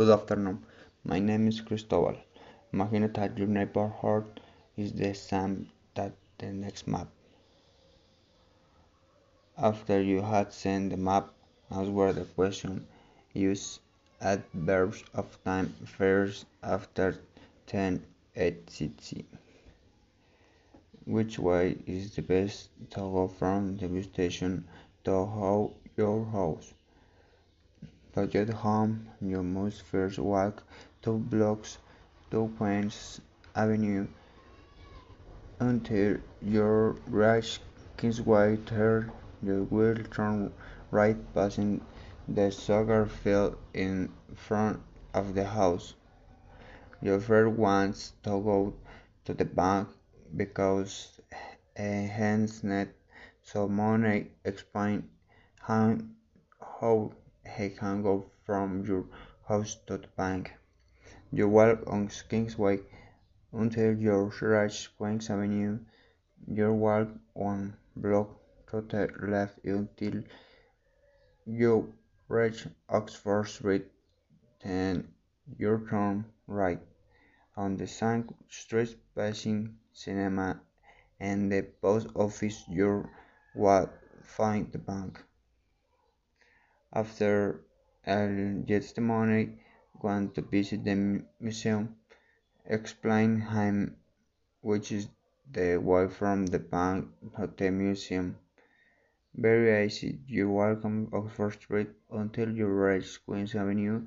Good afternoon. My name is Cristobal. Imagine that your neighborhood is the same that the next map. After you had seen the map, answer the question. Use adverbs of time first after 10 etc. Which way is the best to go from the bus station to your house? Get home, you must first walk two blocks to Queens Avenue until you reach Kingsway. There, you will turn right passing the soccer field in front of the house. You first want to go to the bank because a hands net so money explain how, how he can go from your house to the bank. You walk on Kingsway until you reach Queens Avenue. You walk one block to the left until you reach Oxford Street. Then you turn right on the same street passing cinema and the post office. You will find the bank. After the money, want to visit the museum, explain him which is the way from the bank to the museum. Very easy. You walk on Oxford Street until you reach Queens Avenue.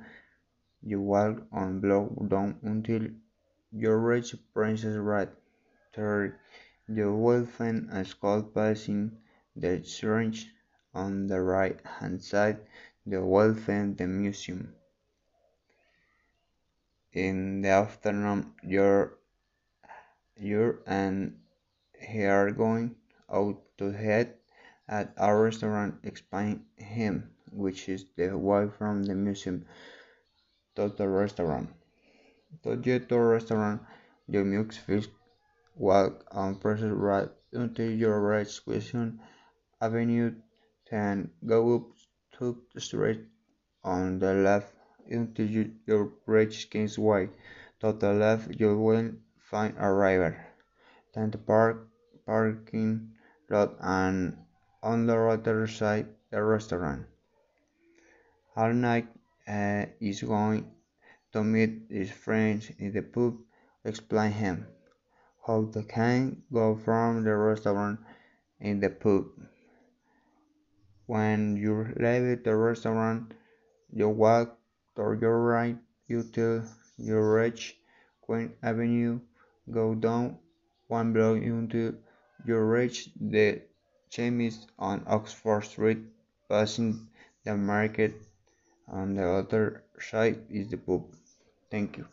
You walk on block down until you reach Princess Road. Third, you will find a school passing the church on the right hand side. the will find the museum. In the afternoon, you're you're and he are going out to head at a restaurant explain him which is the way from the museum to the restaurant. To get to restaurant, you must first walk on Princess right until you reach Queen Avenue, then go up to the street on the left until you reach Kingsway. To the left, you will find a river, then the park, parking lot, and on the other side, the restaurant. All night uh, is going to meet his friends in the pub. Explain him how they can go from the restaurant in the pub. When you leave the restaurant, you walk to your right until you reach Queen Avenue. Go down one block until you reach the chemist on Oxford Street, passing the market. On the other side is the pub. Thank you.